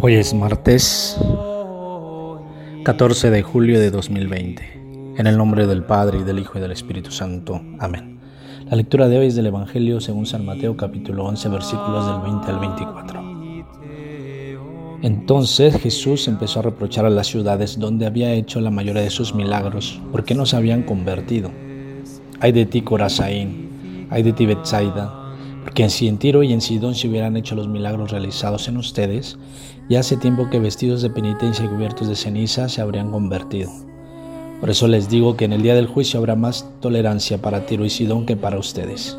Hoy es martes 14 de julio de 2020. En el nombre del Padre y del Hijo y del Espíritu Santo. Amén. La lectura de hoy es del Evangelio según San Mateo capítulo 11 versículos del 20 al 24. Entonces Jesús empezó a reprochar a las ciudades donde había hecho la mayoría de sus milagros porque no se habían convertido. Ay de ti Corazaín, ay de ti Betsaida porque si en Tiro y en Sidón se hubieran hecho los milagros realizados en ustedes, ya hace tiempo que vestidos de penitencia y cubiertos de ceniza se habrían convertido. Por eso les digo que en el día del juicio habrá más tolerancia para Tiro y Sidón que para ustedes.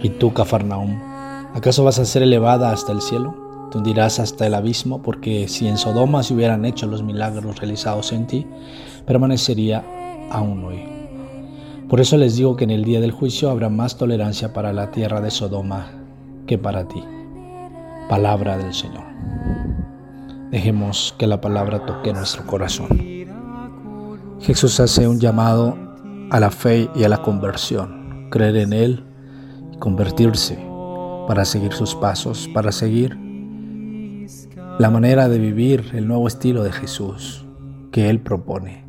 ¿Y tú, Cafarnaum, acaso vas a ser elevada hasta el cielo? Tú dirás hasta el abismo, porque si en Sodoma se hubieran hecho los milagros realizados en ti, permanecería aún hoy. Por eso les digo que en el día del juicio habrá más tolerancia para la tierra de Sodoma que para ti. Palabra del Señor. Dejemos que la palabra toque nuestro corazón. Jesús hace un llamado a la fe y a la conversión, creer en Él y convertirse para seguir sus pasos, para seguir la manera de vivir el nuevo estilo de Jesús que Él propone.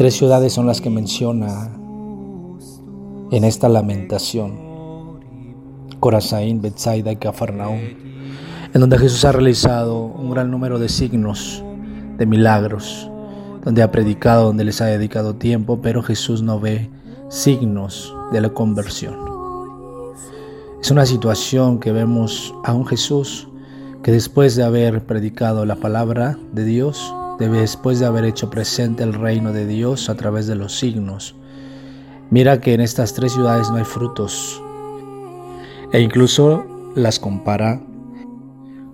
Tres ciudades son las que menciona en esta lamentación. Corazaín, Bethsaida y Cafarnaúm, en donde Jesús ha realizado un gran número de signos, de milagros, donde ha predicado, donde les ha dedicado tiempo, pero Jesús no ve signos de la conversión. Es una situación que vemos a un Jesús que después de haber predicado la palabra de Dios, después de haber hecho presente el reino de Dios a través de los signos. Mira que en estas tres ciudades no hay frutos e incluso las compara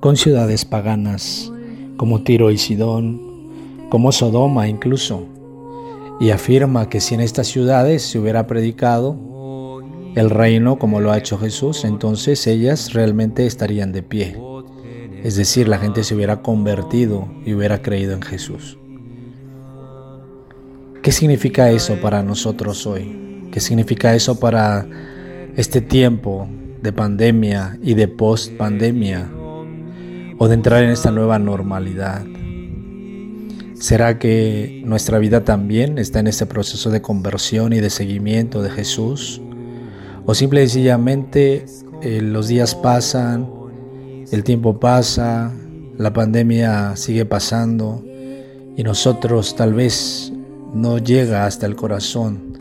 con ciudades paganas como Tiro y Sidón, como Sodoma incluso, y afirma que si en estas ciudades se hubiera predicado el reino como lo ha hecho Jesús, entonces ellas realmente estarían de pie. Es decir, la gente se hubiera convertido y hubiera creído en Jesús. ¿Qué significa eso para nosotros hoy? ¿Qué significa eso para este tiempo de pandemia y de post pandemia? ¿O de entrar en esta nueva normalidad? ¿Será que nuestra vida también está en este proceso de conversión y de seguimiento de Jesús? ¿O simple y sencillamente eh, los días pasan el tiempo pasa, la pandemia sigue pasando y nosotros tal vez no llega hasta el corazón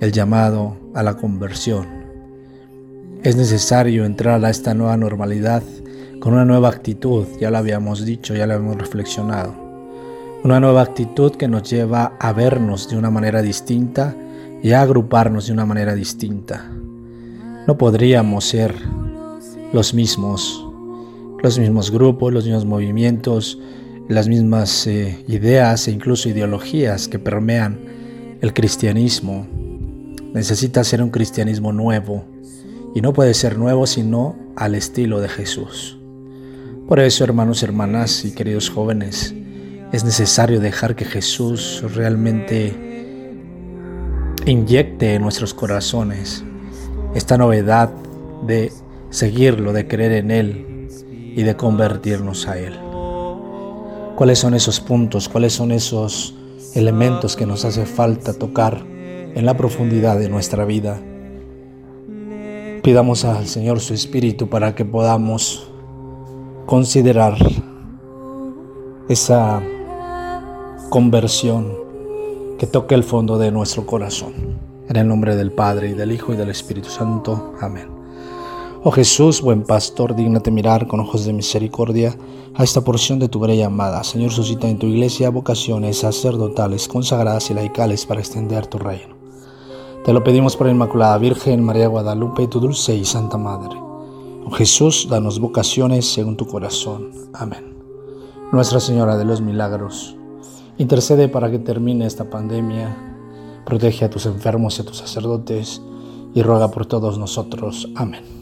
el llamado a la conversión. Es necesario entrar a esta nueva normalidad con una nueva actitud, ya lo habíamos dicho, ya lo habíamos reflexionado. Una nueva actitud que nos lleva a vernos de una manera distinta y a agruparnos de una manera distinta. No podríamos ser los mismos los mismos grupos, los mismos movimientos, las mismas eh, ideas e incluso ideologías que permean el cristianismo. Necesita ser un cristianismo nuevo y no puede ser nuevo sino al estilo de Jesús. Por eso, hermanos, hermanas y queridos jóvenes, es necesario dejar que Jesús realmente inyecte en nuestros corazones esta novedad de seguirlo, de creer en Él, y de convertirnos a Él. ¿Cuáles son esos puntos? ¿Cuáles son esos elementos que nos hace falta tocar en la profundidad de nuestra vida? Pidamos al Señor su Espíritu para que podamos considerar esa conversión que toque el fondo de nuestro corazón. En el nombre del Padre y del Hijo y del Espíritu Santo. Amén. Oh Jesús, buen pastor, dígnate mirar con ojos de misericordia a esta porción de tu grey amada. Señor, suscita en tu iglesia vocaciones sacerdotales, consagradas y laicales para extender tu reino. Te lo pedimos por la Inmaculada Virgen María Guadalupe, tu dulce y santa Madre. Oh Jesús, danos vocaciones según tu corazón. Amén. Nuestra Señora de los Milagros, intercede para que termine esta pandemia, protege a tus enfermos y a tus sacerdotes, y ruega por todos nosotros. Amén.